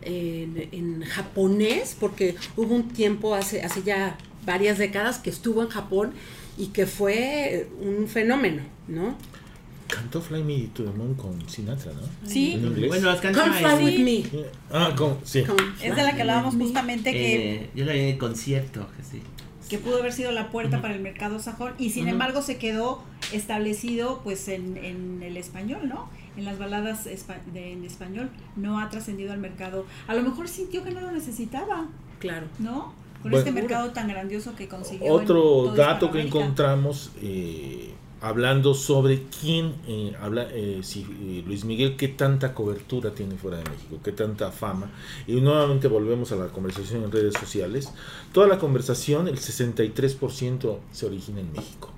en, en japonés, porque hubo un tiempo hace, hace ya varias décadas que estuvo en Japón y que fue un fenómeno, ¿no? Cantó Fly Me to the Moon con Sinatra, ¿no? Sí. En inglés. Bueno, las Come fly with me. Ah, con, sí. Come Es de la que hablábamos justamente que, Eh, yo la vi en el concierto, que sí. que pudo haber sido la puerta para el mercado sajón y sin embargo se quedó establecido pues en, en el español, ¿no? En las baladas espa- de, en español. No ha trascendido al mercado. A lo mejor sintió que no lo necesitaba, Claro. ¿no? Con Bueno. este mercado tan grandioso que consiguió. Otro dato que encontramos eh, hablando sobre quién eh, habla, eh, si eh, Luis Miguel, qué tanta cobertura tiene fuera de México, qué tanta fama. Y nuevamente volvemos a la conversación en redes sociales. Toda la conversación, el 63% se origina en México.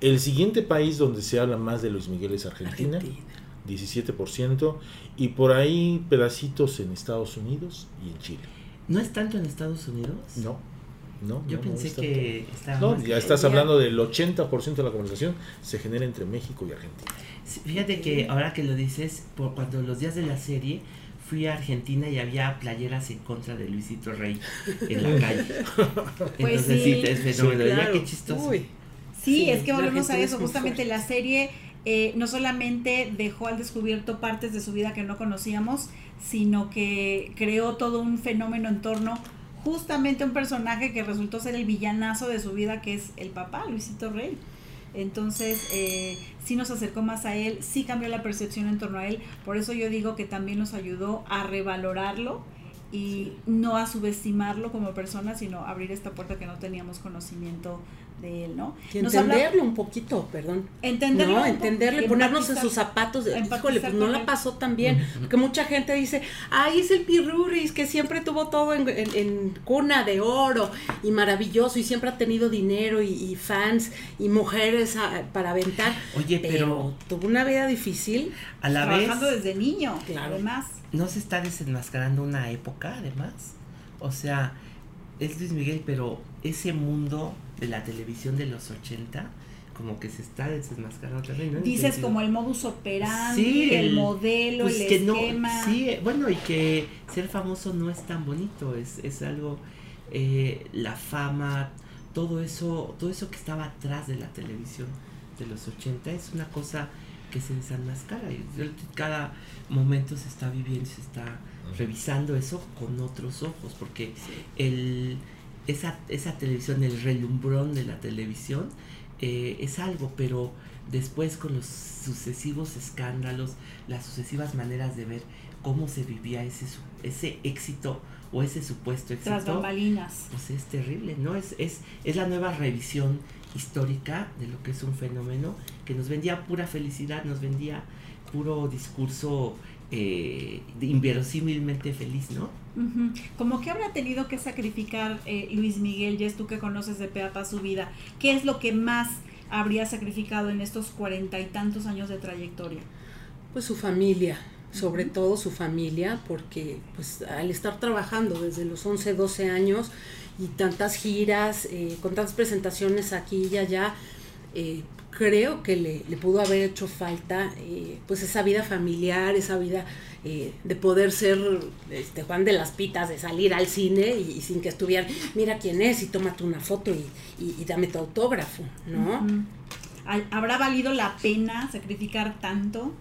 El siguiente país donde se habla más de Luis Miguel es Argentina, Argentina. 17%, y por ahí pedacitos en Estados Unidos y en Chile. ¿No es tanto en Estados Unidos? No, no. Yo no, pensé que estaba No, ya estás ya. hablando del 80% de la conversación se genera entre México y Argentina. Sí, Fíjate que ahora que lo dices, por cuando los días de la serie fui a Argentina y había playeras en contra de Luisito Rey en la calle. Pues Entonces sí. sí, es fenómeno. Sí, Ya claro. qué chistoso. Uy. Sí, Sí, es que volvemos a eso. es Justamente fuerte. la serie eh, no solamente dejó al descubierto partes de su vida que no conocíamos, sino que creó todo un fenómeno en torno justamente un personaje que resultó ser el villanazo de su vida, que es el papá, Luisito Rey. Entonces, eh, sí nos acercó más a él, sí cambió la percepción en torno a él. Por eso yo digo que también nos ayudó a revalorarlo y no a subestimarlo como persona, sino abrir esta puerta que no teníamos conocimiento de él, ¿no? Y habla- entenderlo un poquito, perdón. entenderlo, No, y ponernos en sus zapatos. de, Híjole, pues no la pasó tan bien. Porque mucha gente dice, ay, es el Pirruris, que siempre tuvo todo en, en- en cuna de oro y maravilloso y siempre ha tenido dinero y, y fans y mujeres a- para aventar. Oye, pero tuvo una vida difícil. a la vez Trabajando desde niño, Claro. además. no se está desenmascarando una época, además. O sea, es Luis Miguel, pero ese mundo de la televisión de los 80 como que se está desenmascarando también, ¿no? Dices como el modus operandi, Sí, el, el- modelo, pues el que no- esquema. sí, bueno, y que ser famoso no es tan bonito, es, es algo, eh, la fama, todo eso, todo eso que estaba atrás de la televisión de los 80 es una cosa que se desenmascara y cada momento se está viviendo, se está revisando eso con otros ojos, porque el, esa, esa televisión, el relumbrón de la televisión eh, es algo, pero después con los sucesivos escándalos, las sucesivas maneras de ver cómo se vivía ese, ese éxito o ese supuesto Tras éxito, bambalinas. pues es terrible, ¿no? Es, es, es la nueva revisión histórica de lo que es un fenómeno que nos vendía pura felicidad, nos vendía puro discurso eh, inverosímilmente feliz, ¿no? Como que habrá tenido que sacrificar eh, Luis Miguel, Jess, tú que conoces de pe a pa su vida, ¿qué es lo que más habría sacrificado en estos cuarenta y tantos años de trayectoria? Pues su familia, sobre todo su familia, porque pues al estar trabajando desde los 11, 12 años y tantas giras, eh, con tantas presentaciones aquí y allá, eh, creo que le, le pudo haber hecho falta eh, pues esa vida familiar, esa vida eh, de poder ser este Juan de las Pitas, de salir al cine y, y sin que estuvieran, mira quién es y tómate una foto y, y- y dame tu autógrafo, ¿no? Ujú. ¿Ha- ¿Habrá valido la pena sacrificar tanto?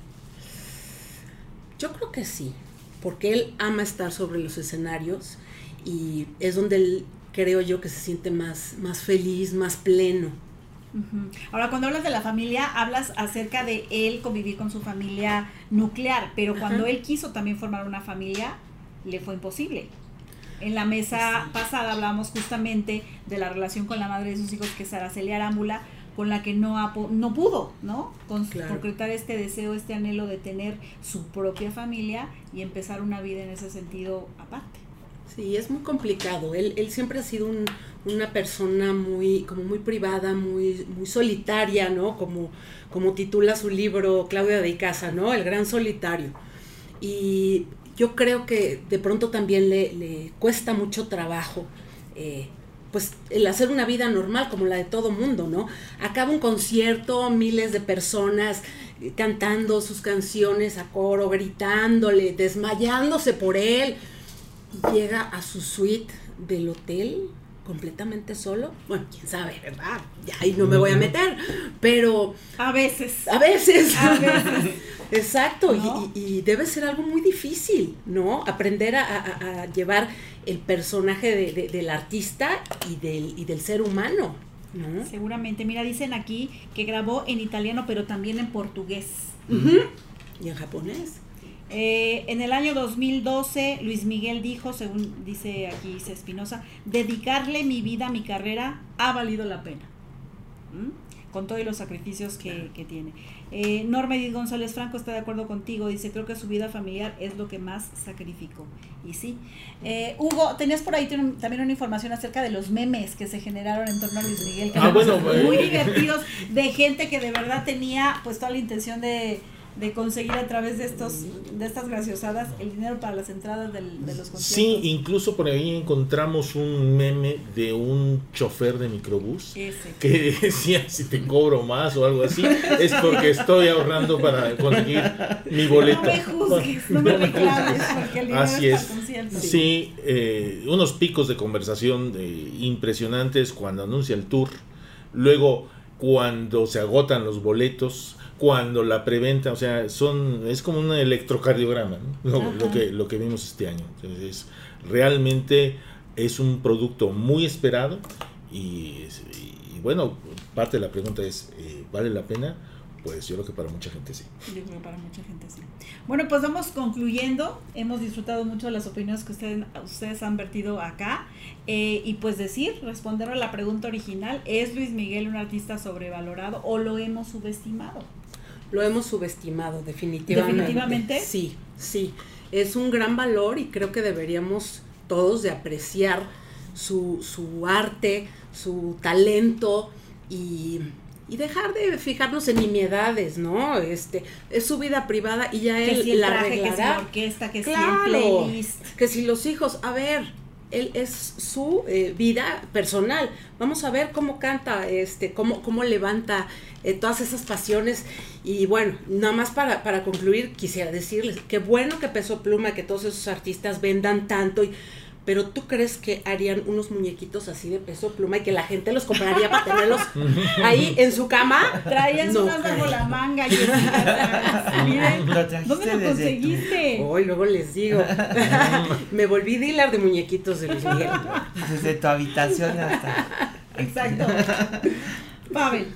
Yo creo que sí, porque él ama estar sobre los escenarios y es donde él creo yo que se siente más, más feliz, más pleno. Ahora, cuando hablas de la familia, hablas acerca de él convivir con su familia nuclear, pero cuando Ajá. él quiso también formar una familia, le fue imposible. En la mesa pasada hablábamos justamente de la relación con la madre de sus hijos, que es Araceli Arámbula, con la que no, ha no pudo, ¿no? Con- Claro. Concretar este deseo, este anhelo de tener su propia familia y empezar una vida en ese sentido aparte. Sí, es muy complicado. Él, él siempre ha sido un- una persona muy, como muy privada, muy, muy solitaria, ¿no? Como, como titula su libro Claudia de Icaza, ¿no? El gran solitario. Y yo creo que de pronto también le, le cuesta mucho trabajo, eh, pues el hacer una vida normal como la de todo mundo, ¿no? Acaba un concierto, miles de personas eh, cantando sus canciones a coro, gritándole, desmayándose por él llega a su suite del hotel completamente solo. Bueno, quién sabe, ¿verdad? Ya ahí no me voy a meter, pero A veces. a veces. A veces. Exacto, y- ¿No? y, y debe ser algo muy difícil, ¿no? Aprender a, a- a llevar el personaje de- de- del artista y del, y del ser humano, ¿no? Seguramente. Mira, dicen aquí que grabó en italiano, pero también en portugués. Y en japonés. Eh, en el año 2012, Luis Miguel dijo, según dice aquí Espinosa, dedicarle mi vida a mi carrera ha valido la pena. ¿Mm? Con todos los sacrificios que, que tiene. Eh, Norma Edith González Franco está de acuerdo contigo, dice, creo que su vida familiar es lo que más sacrificó. Y sí. Eh, Hugo, tenías por ahí también una información acerca de los memes que se generaron en torno a Luis Miguel, que Ah, bueno, muy eh. divertidos, de gente que de verdad tenía pues toda la intención de, de conseguir a través de estos de estas graciosadas el dinero para las entradas del- de los conciertos. Sí, incluso por ahí encontramos un meme de un chofer de microbús Ese. que decía si te cobro más o algo así es porque estoy ahorrando para conseguir mi boleto. No me juzgues, no me reclames, porque el dinero Así es concierto. Sí, eh, unos picos de conversación eh, impresionantes cuando anuncia el tour, luego cuando se agotan los boletos, cuando la preventa, o sea, son es como un electrocardiograma, ¿no? lo, que lo que vimos este año. Entonces, realmente es un producto muy esperado y, y bueno, parte de la pregunta es eh, ¿vale la pena? Pues yo creo que para mucha gente sí. Yo creo que para mucha gente sí. Bueno, pues vamos concluyendo. Hemos disfrutado mucho de las opiniones que ustedes, ustedes han vertido acá. Eh, y pues decir, responder a la pregunta original, ¿es Luis Miguel un artista sobrevalorado o lo hemos subestimado? Lo hemos subestimado, definitivamente. ¿Definitivamente? Sí, sí. Es un gran valor y creo que deberíamos todos de apreciar su, su arte, su talento y, y dejar de fijarnos en nimiedades, ¿no? Este, es su vida privada y ya Que él si el la traje, que si la orquesta, que si el Claro, playlist. que si los hijos, a ver, él es su eh, vida personal. Vamos a ver cómo canta, este, cómo, cómo levanta eh, todas esas pasiones. Y bueno, nada más para, para concluir, quisiera decirles, qué bueno que Peso Pluma, que todos esos artistas vendan tanto y pero tú crees que harían unos muñequitos así de peso pluma y que la gente los compraría para tenerlos ahí en su cama? Traías No unas bajo la manga. Miren, trajiste ¿dónde lo conseguiste? Hoy luego les digo. Me volví dealer de muñequitos de Luis Miguel. Desde tu habitación hasta. Exacto. Pavel.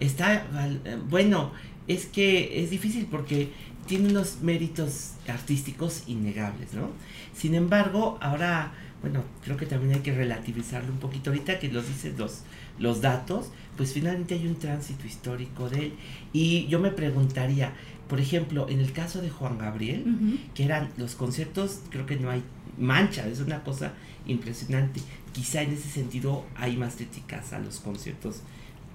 Está, eh, bueno, es que es difícil porque tiene unos méritos artísticos innegables, ¿no? Sin embargo, ahora, bueno, creo que también hay que relativizarlo un poquito. Ahorita que los dices los, los datos, pues finalmente hay un tránsito histórico de él. Y yo me preguntaría, por ejemplo, en el caso de Juan Gabriel, que eran los conciertos, creo que no hay mancha, es una cosa impresionante. Quizá en ese sentido hay más críticas a los conciertos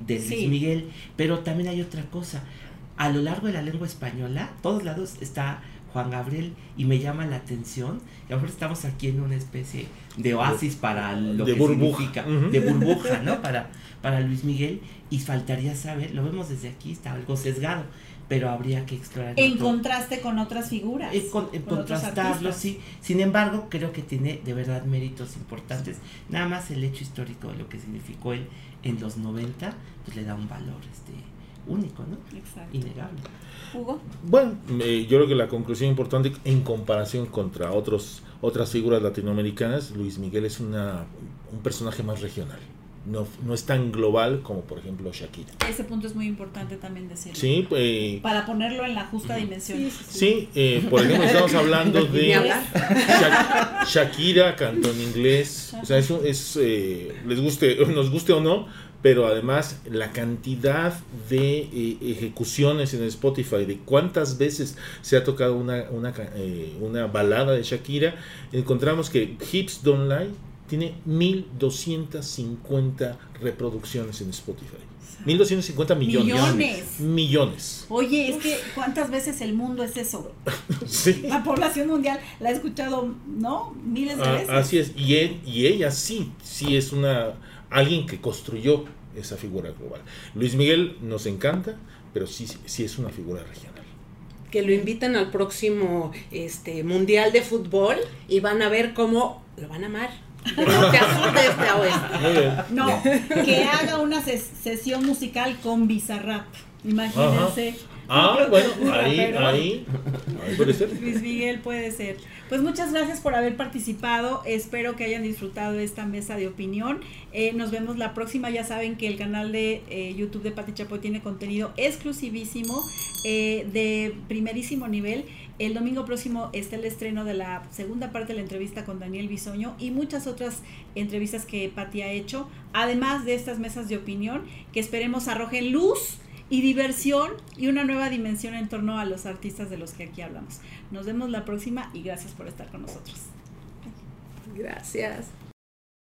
de Luis Sí. Miguel, pero también hay otra cosa. A lo largo de la lengua española, todos lados está Juan Gabriel y me llama la atención. Y ahora estamos aquí en una especie de oasis para lo De que burbuja. significa, de burbuja, ¿no? Para, para Luis Miguel y faltaría saber, lo vemos desde aquí, está algo sesgado, pero habría que explorar. En otro- contraste con otras figuras. en, con- en con otros contrastarlo, sí. Sin embargo, creo que tiene de verdad méritos importantes. Nada más el hecho histórico de lo que significó él en los 90, pues le da un valor este único, ¿no? Exacto. Innegable. Hugo. Bueno, eh, yo creo que la conclusión importante en comparación contra otros otras figuras latinoamericanas, Luis Miguel es una, un personaje más regional. No, no es tan global como por ejemplo Shakira. Ese punto es muy importante también decirlo. Sí, eh, Para ponerlo en la justa dimensión. sí eh, por ejemplo estamos hablando de hablar. Sha- Shakira cantó en inglés. O sea, eso es, eh, les guste, nos guste o no, pero además la cantidad de eh, ejecuciones en Spotify, de cuántas veces se ha tocado una, una, ca- eh, una balada de Shakira, encontramos que Hips Don't Lie tiene 1250 reproducciones en Spotify. 1250 millones. Millones. Millones. Oye, es que ¿cuántas veces el mundo es eso? Sí. La población mundial la ha escuchado, ¿no? Miles de Ah, veces. así es, y, él- y ella sí, sí es una alguien que construyó esa figura global. Luis Miguel nos encanta, pero sí, sí es una figura regional. que lo invitan al próximo este mundial de fútbol y van a ver cómo lo van a amar. De norte a sur, de este a oeste. No, que haga una ses- sesión musical con Bizarrap. Imagínense. Ah, bueno, ahí, ahí, ahí puede ser. Luis Miguel puede ser. Pues muchas gracias por haber participado. Espero que hayan disfrutado esta mesa de opinión. Eh, nos vemos la próxima. Ya saben que el canal de eh, YouTube de Pati Chapoy tiene contenido exclusivísimo eh, de primerísimo nivel. El domingo próximo está el estreno de la segunda parte de la entrevista con Daniel Bisoño y muchas otras entrevistas que Pati ha hecho, además de estas mesas de opinión que esperemos arrojen luz y diversión y una nueva dimensión en torno a los artistas de los que aquí hablamos. Nos vemos la próxima y gracias por estar con nosotros. Gracias.